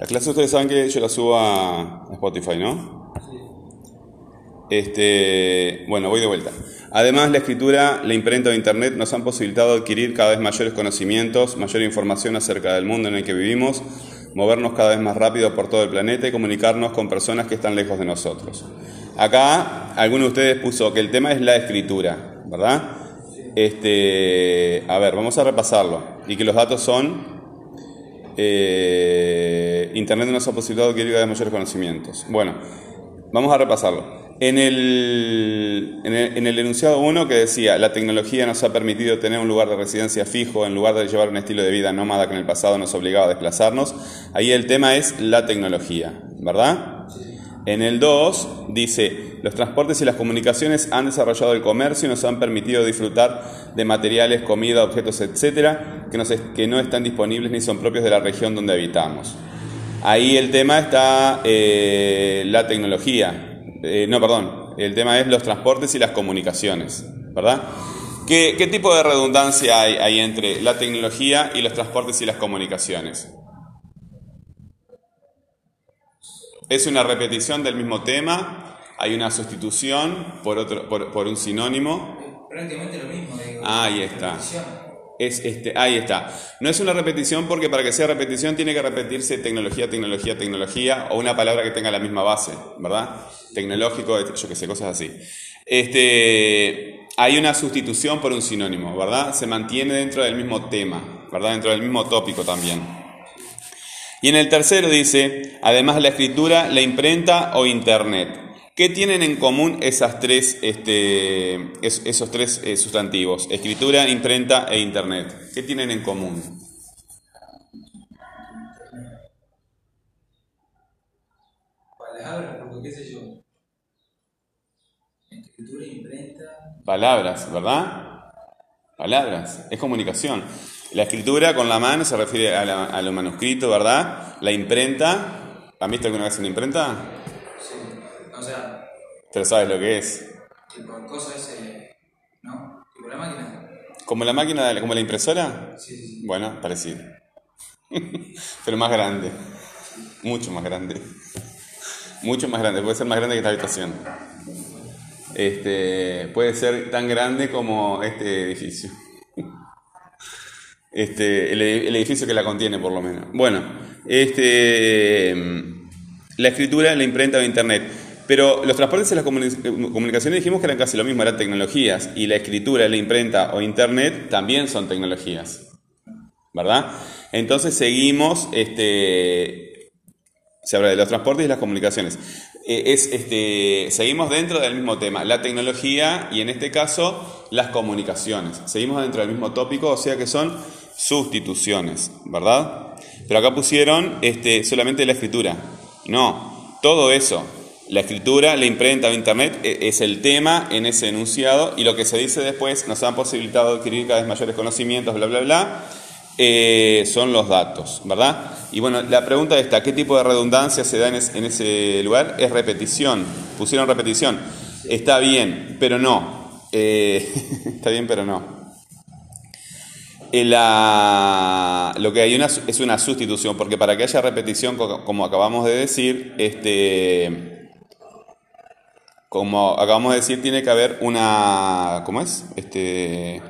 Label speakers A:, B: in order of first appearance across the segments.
A: La clase ustedes saben que yo la subo a Spotify, ¿no? Este, bueno, voy de vuelta. Además, la escritura, la imprenta o Internet nos han posibilitado adquirir cada vez mayores conocimientos, mayor información acerca del mundo en el que vivimos, movernos cada vez más rápido por todo el planeta y comunicarnos con personas que están lejos de nosotros. Acá, alguno de ustedes puso que el tema es la escritura, ¿verdad? Este, a ver, vamos a repasarlo. Y que los datos son eh, Internet nos ha posibilitado adquirir cada vez mayores conocimientos. Bueno, vamos a repasarlo. En el, en el, enunciado 1 que decía, la tecnología nos ha permitido tener un lugar de residencia fijo en lugar de llevar un estilo de vida nómada que en el pasado nos obligaba a desplazarnos, ahí el tema es la tecnología, ¿verdad? En el 2 dice, los transportes y las comunicaciones han desarrollado el comercio y nos han permitido disfrutar de materiales, comida, objetos, etcétera, que, que no están disponibles ni son propios de la región donde habitamos. Ahí el tema está eh, la tecnología, eh, no, perdón, el tema es los transportes y las comunicaciones, ¿verdad? ¿Qué, tipo de redundancia hay entre la tecnología y los transportes y las comunicaciones? Es una repetición del mismo tema, hay una sustitución por, otro, por, un sinónimo.
B: Prácticamente lo mismo.
A: ahí está. Es este, ahí está. No es una repetición porque para que sea repetición tiene que repetirse tecnología, tecnología, tecnología o una palabra que tenga la misma base, ¿verdad? Tecnológico, yo qué sé, cosas así. Este, hay una sustitución por un sinónimo, ¿verdad? Se mantiene dentro del mismo tema, ¿verdad? Dentro del mismo tópico también. Y en el tercero dice, además la escritura, la imprenta o internet. ¿Qué tienen en común esas tres, este, esos tres eh, sustantivos? Escritura, imprenta e internet. ¿Qué tienen en común?
B: Palabras, porque qué sé yo. Escritura, imprenta.
A: Palabras, ¿verdad? Palabras, es comunicación. La escritura con la mano se refiere a, lo manuscrito, ¿verdad? La imprenta, ¿han visto alguna vez una imprenta?
B: Sí, o sea...
A: Pero sabes lo que es.
B: Tipo, cosas, eh, ¿no? Tipo la máquina.
A: ¿Como la máquina, como la impresora?
B: Sí, sí, sí.
A: Bueno, parecido. Pero más grande. Mucho más grande. Mucho más grande. Puede ser más grande que esta habitación. Este, puede ser tan grande como este edificio. Este, el, edificio que la contiene, por lo menos. Bueno, este, la escritura, la imprenta o internet. Pero los transportes y las comunicaciones dijimos que eran casi lo mismo, eran tecnologías. Y la escritura, la imprenta o internet también son tecnologías. ¿Verdad? Entonces seguimos, este, se habla de los transportes y las comunicaciones. Eh, es, este, seguimos dentro del mismo tema, la tecnología y en este caso las comunicaciones. Seguimos dentro del mismo tópico, o sea que son sustituciones, ¿verdad? Pero acá pusieron este, solamente la escritura. No, todo eso, la escritura, la imprenta o internet e, es el tema en ese enunciado y lo que se dice después nos han posibilitado adquirir cada vez mayores conocimientos, bla, bla, bla, eh, son los datos, ¿verdad? Y bueno, la pregunta está, ¿qué tipo de redundancia se da en, ese lugar? Es repetición, pusieron repetición. Está bien, pero no. Eh, está bien, pero no. Eh, lo que hay una, es una sustitución, porque para que haya repetición, como acabamos de decir, este, como acabamos de decir, tiene que haber una, ¿cómo es? Este,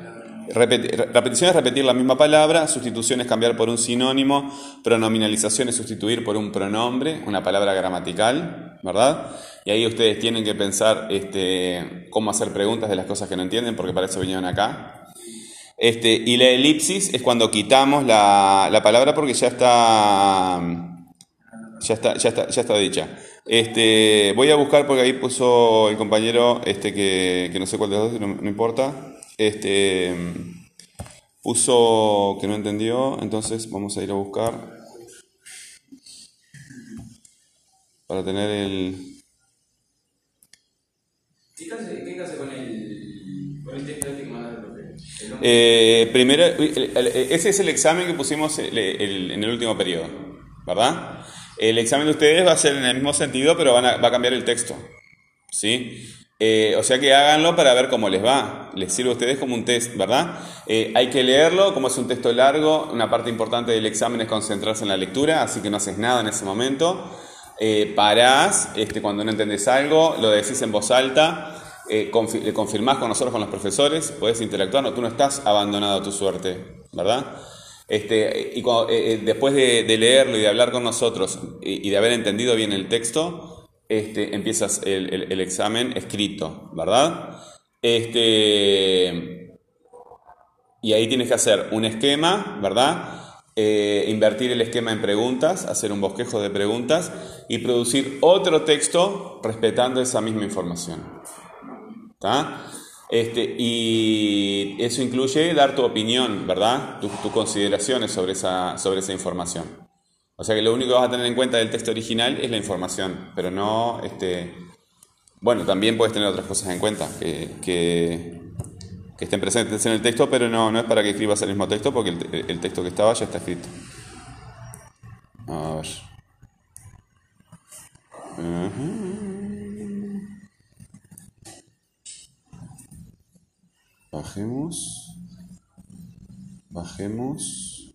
A: repetición es repetir la misma palabra, sustitución es cambiar por un sinónimo, pronominalización es sustituir por un pronombre, una palabra gramatical, ¿verdad? Y ahí ustedes tienen que pensar este, cómo hacer preguntas de las cosas que no entienden, porque para eso vinieron acá. Este, y la elipsis es cuando quitamos la, palabra porque ya está, ya está, ya está, ya está dicha. Este, voy a buscar porque ahí puso el compañero este, que, no sé cuál de los dos, no, importa. Este, puso que no entendió, entonces vamos a ir a buscar para tener el...
B: ¿Qué clase, con el,
A: eh, primero, ese es el examen que pusimos en el último periodo, ¿verdad? El examen de ustedes va a ser en el mismo sentido, pero va a cambiar el texto, ¿sí? Eh, o sea que háganlo para ver cómo les va. Les sirve a ustedes como un test, ¿verdad? Eh, hay que leerlo, como es un texto largo, una parte importante del examen es concentrarse en la lectura, así que no haces nada en ese momento. Eh, parás, este, cuando no entendés algo, lo decís en voz alta, eh, le confirmás con nosotros, con los profesores, podés interactuar, no, tú no estás abandonado a tu suerte, ¿verdad? Este, y después de, leerlo y de hablar con nosotros y de haber entendido bien el texto, este, empiezas el, examen escrito, ¿verdad? Este, y ahí tienes que hacer un esquema, ¿verdad? Eh, invertir el esquema en preguntas, hacer un bosquejo de preguntas y producir otro texto respetando esa misma información. Este, y eso incluye dar tu opinión, ¿verdad? Tus consideraciones sobre esa, sobre esa información. O sea que lo único que vas a tener en cuenta del texto original es la información, pero no, este, bueno, también puedes tener otras cosas en cuenta que, que, estén presentes en el texto, pero no, no es para que escribas el mismo texto porque el, texto que estaba ya está escrito. A ver. Bajemos. Bajemos.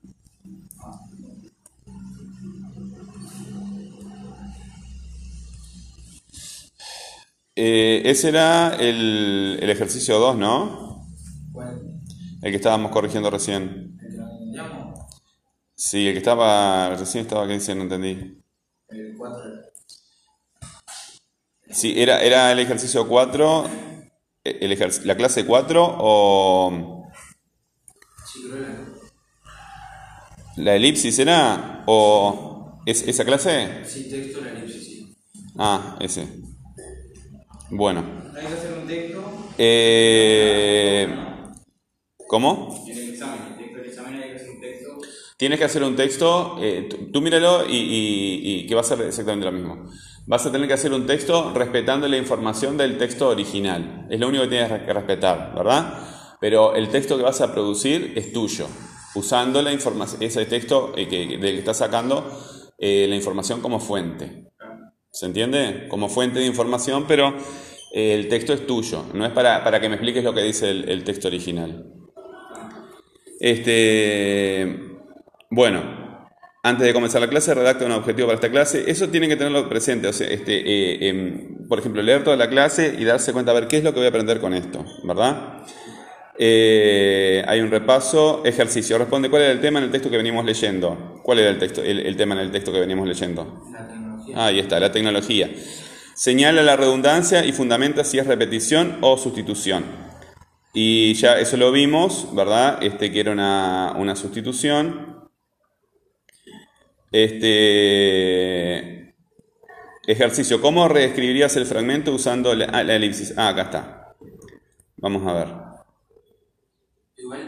A: Eh, ese era el, el ejercicio 2, ¿no? ¿Cuál? El que estábamos corrigiendo recién. ¿El que lo Sí, el que estaba. Recién estaba, ¿qué dice? No entendí. El 4. Sí, era, era el ejercicio 4. El ¿La clase 4 o.? ¿La elipsis era? ¿O es, esa clase?
B: Sí, texto, la elipsis, sí.
A: Ah, ese. Bueno.
B: Hay que hacer un texto.
A: Eh, ¿Cómo?
B: En el examen, el texto del examen hay que hacer un texto.
A: Tienes que hacer un texto, eh, tú, míralo y, y, que va a ser exactamente lo mismo. Vas a tener que hacer un texto respetando la información del texto original. Es lo único que tienes que respetar, ¿verdad? Pero el texto que vas a producir es tuyo, usando la información, ese texto eh, que, del que estás sacando la información como fuente. ¿Se entiende? Como fuente de información, pero eh, el texto es tuyo, no es para, para, que me expliques lo que dice el, texto original. Este, bueno, antes de comenzar la clase, redacta un objetivo para esta clase. Eso tiene que tenerlo presente. O sea, este, eh, em, por ejemplo, leer toda la clase y darse cuenta, a ver, ¿qué es lo que voy a aprender con esto? ¿Verdad? Eh, hay un repaso, ejercicio. Responde cuál era el tema en el texto que venimos leyendo. ¿Cuál era el, texto, el tema en el texto que venimos leyendo? Ahí está, la tecnología. Señala la redundancia y fundamenta si es repetición o sustitución. Y ya eso lo vimos, ¿verdad? Este que era una, sustitución. Este ejercicio. ¿Cómo reescribirías el fragmento usando la, elipsis? Ah, acá está. Vamos a ver.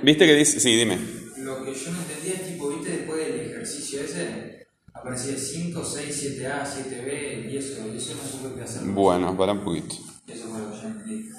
A: ¿Viste que dice? Sí, dime.
B: Lo que yo no entendía es tipo, ¿viste después del ejercicio ese? aparecía 5, 6, 7A, 7B y eso, y eso no supe qué hacer.
A: Bueno, para un poquito.
B: Eso fue lo que yo entendí.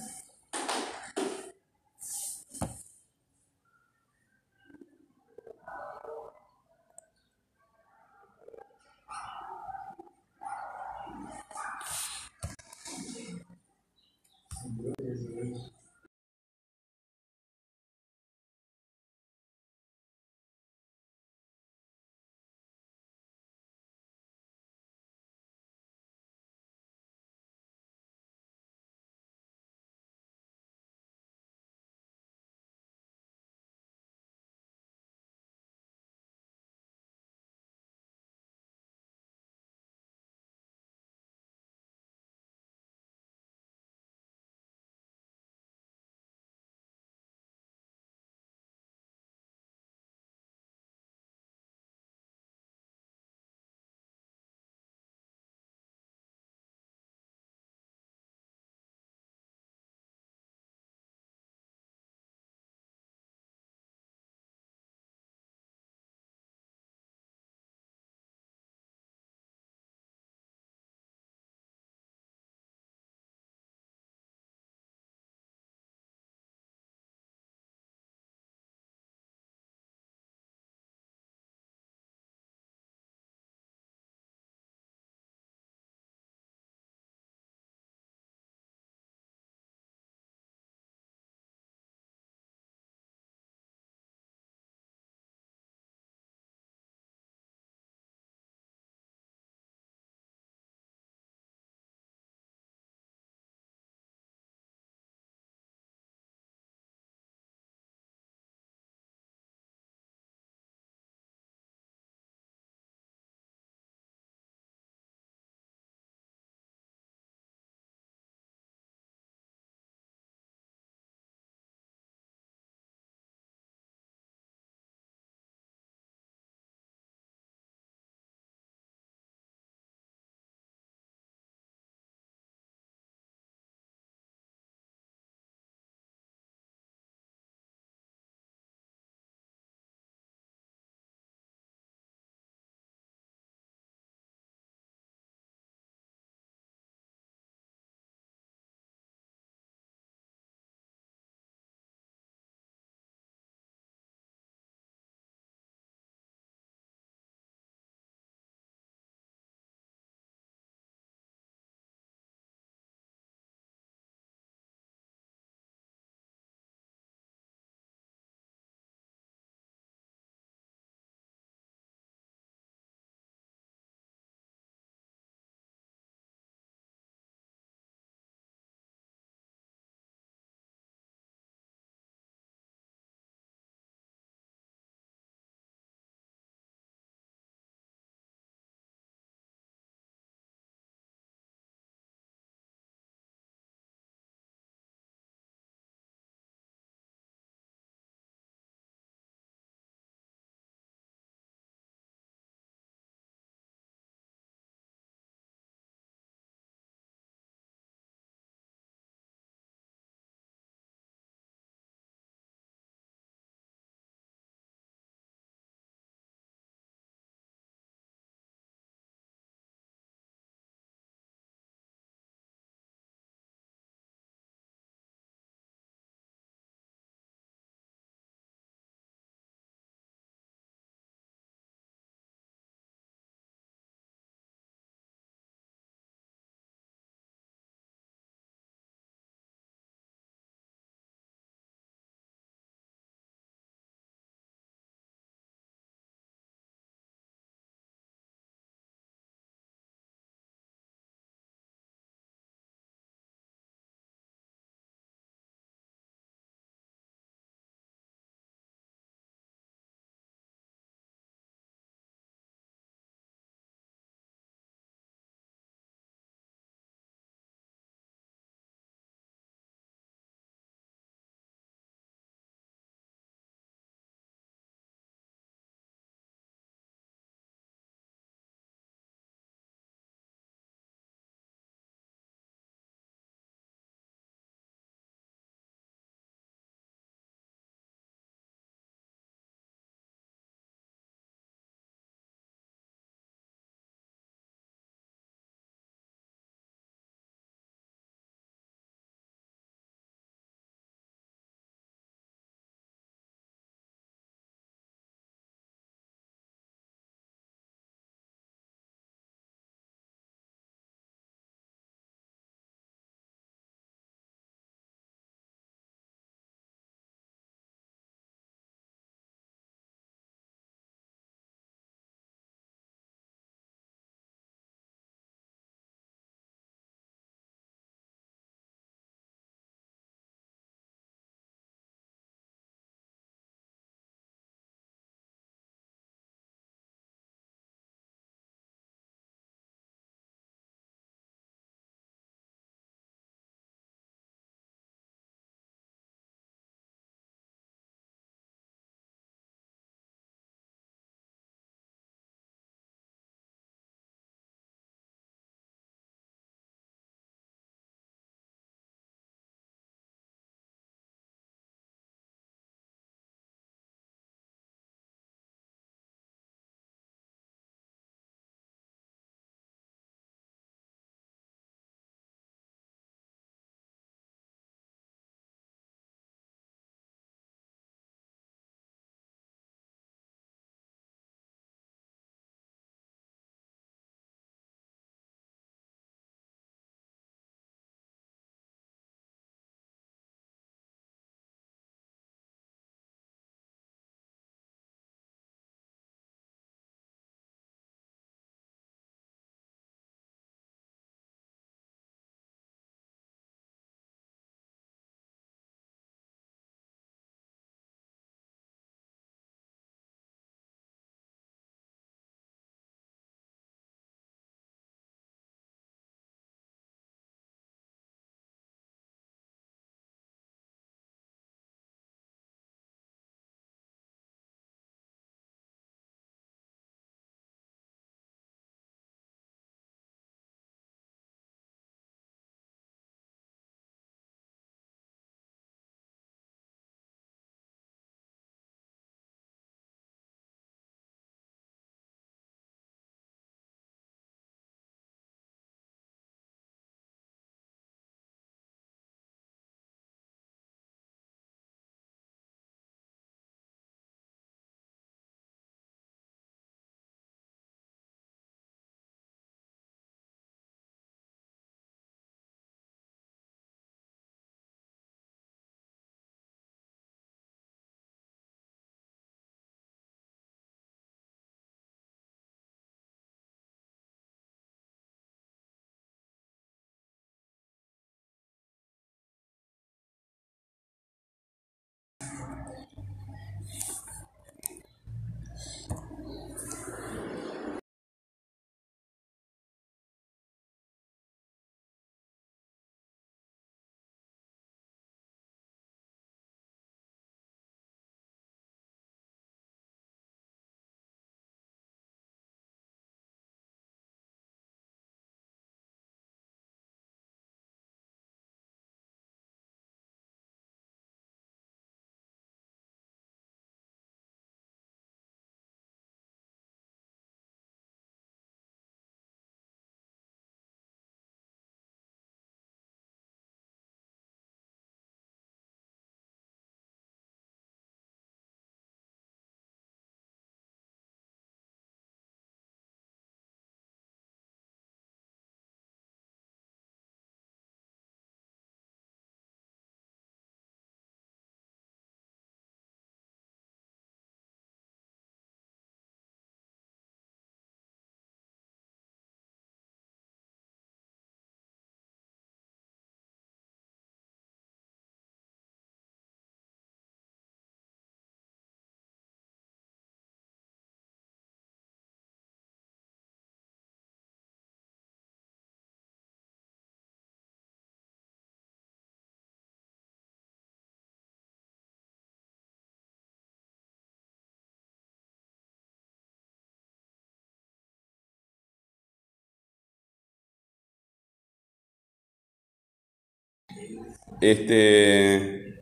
A: Este.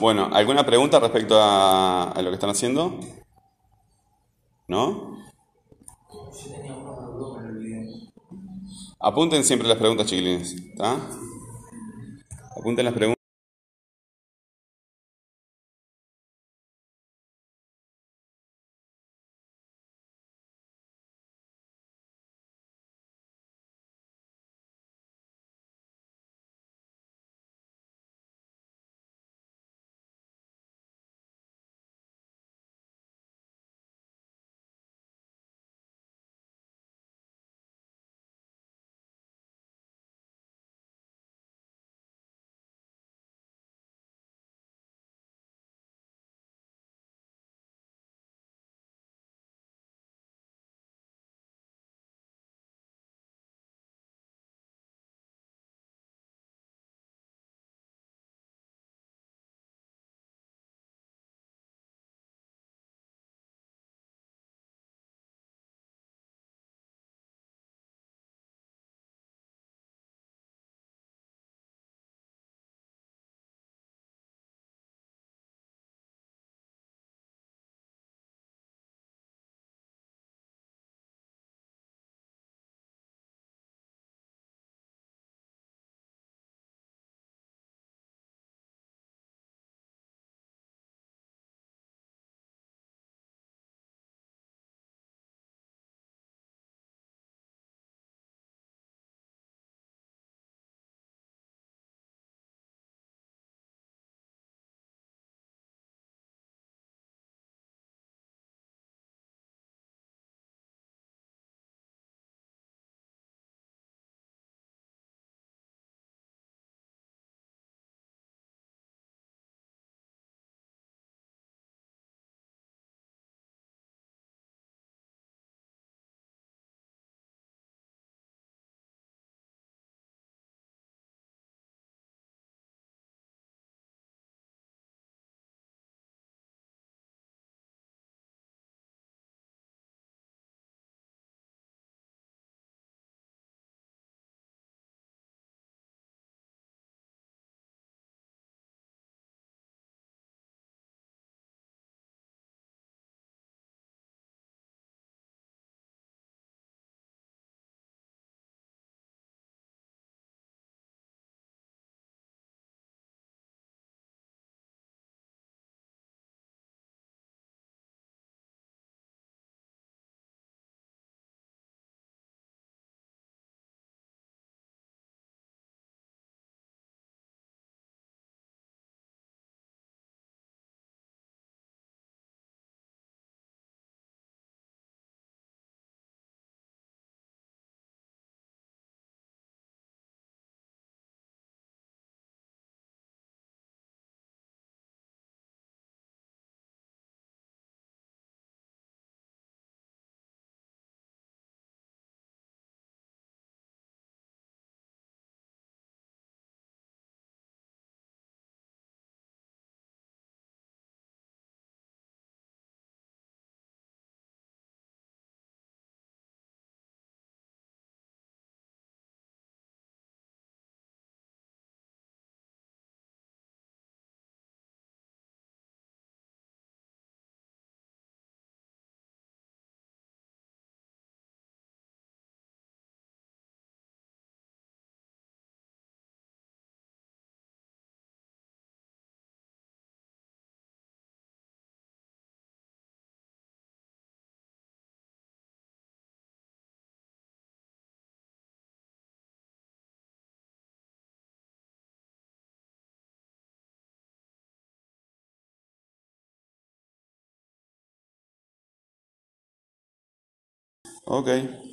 A: Bueno, ¿alguna pregunta respecto a, lo que están haciendo? ¿No? Apunten siempre las preguntas, chiquilines. ¿Está? Apunten las preguntas. Ok.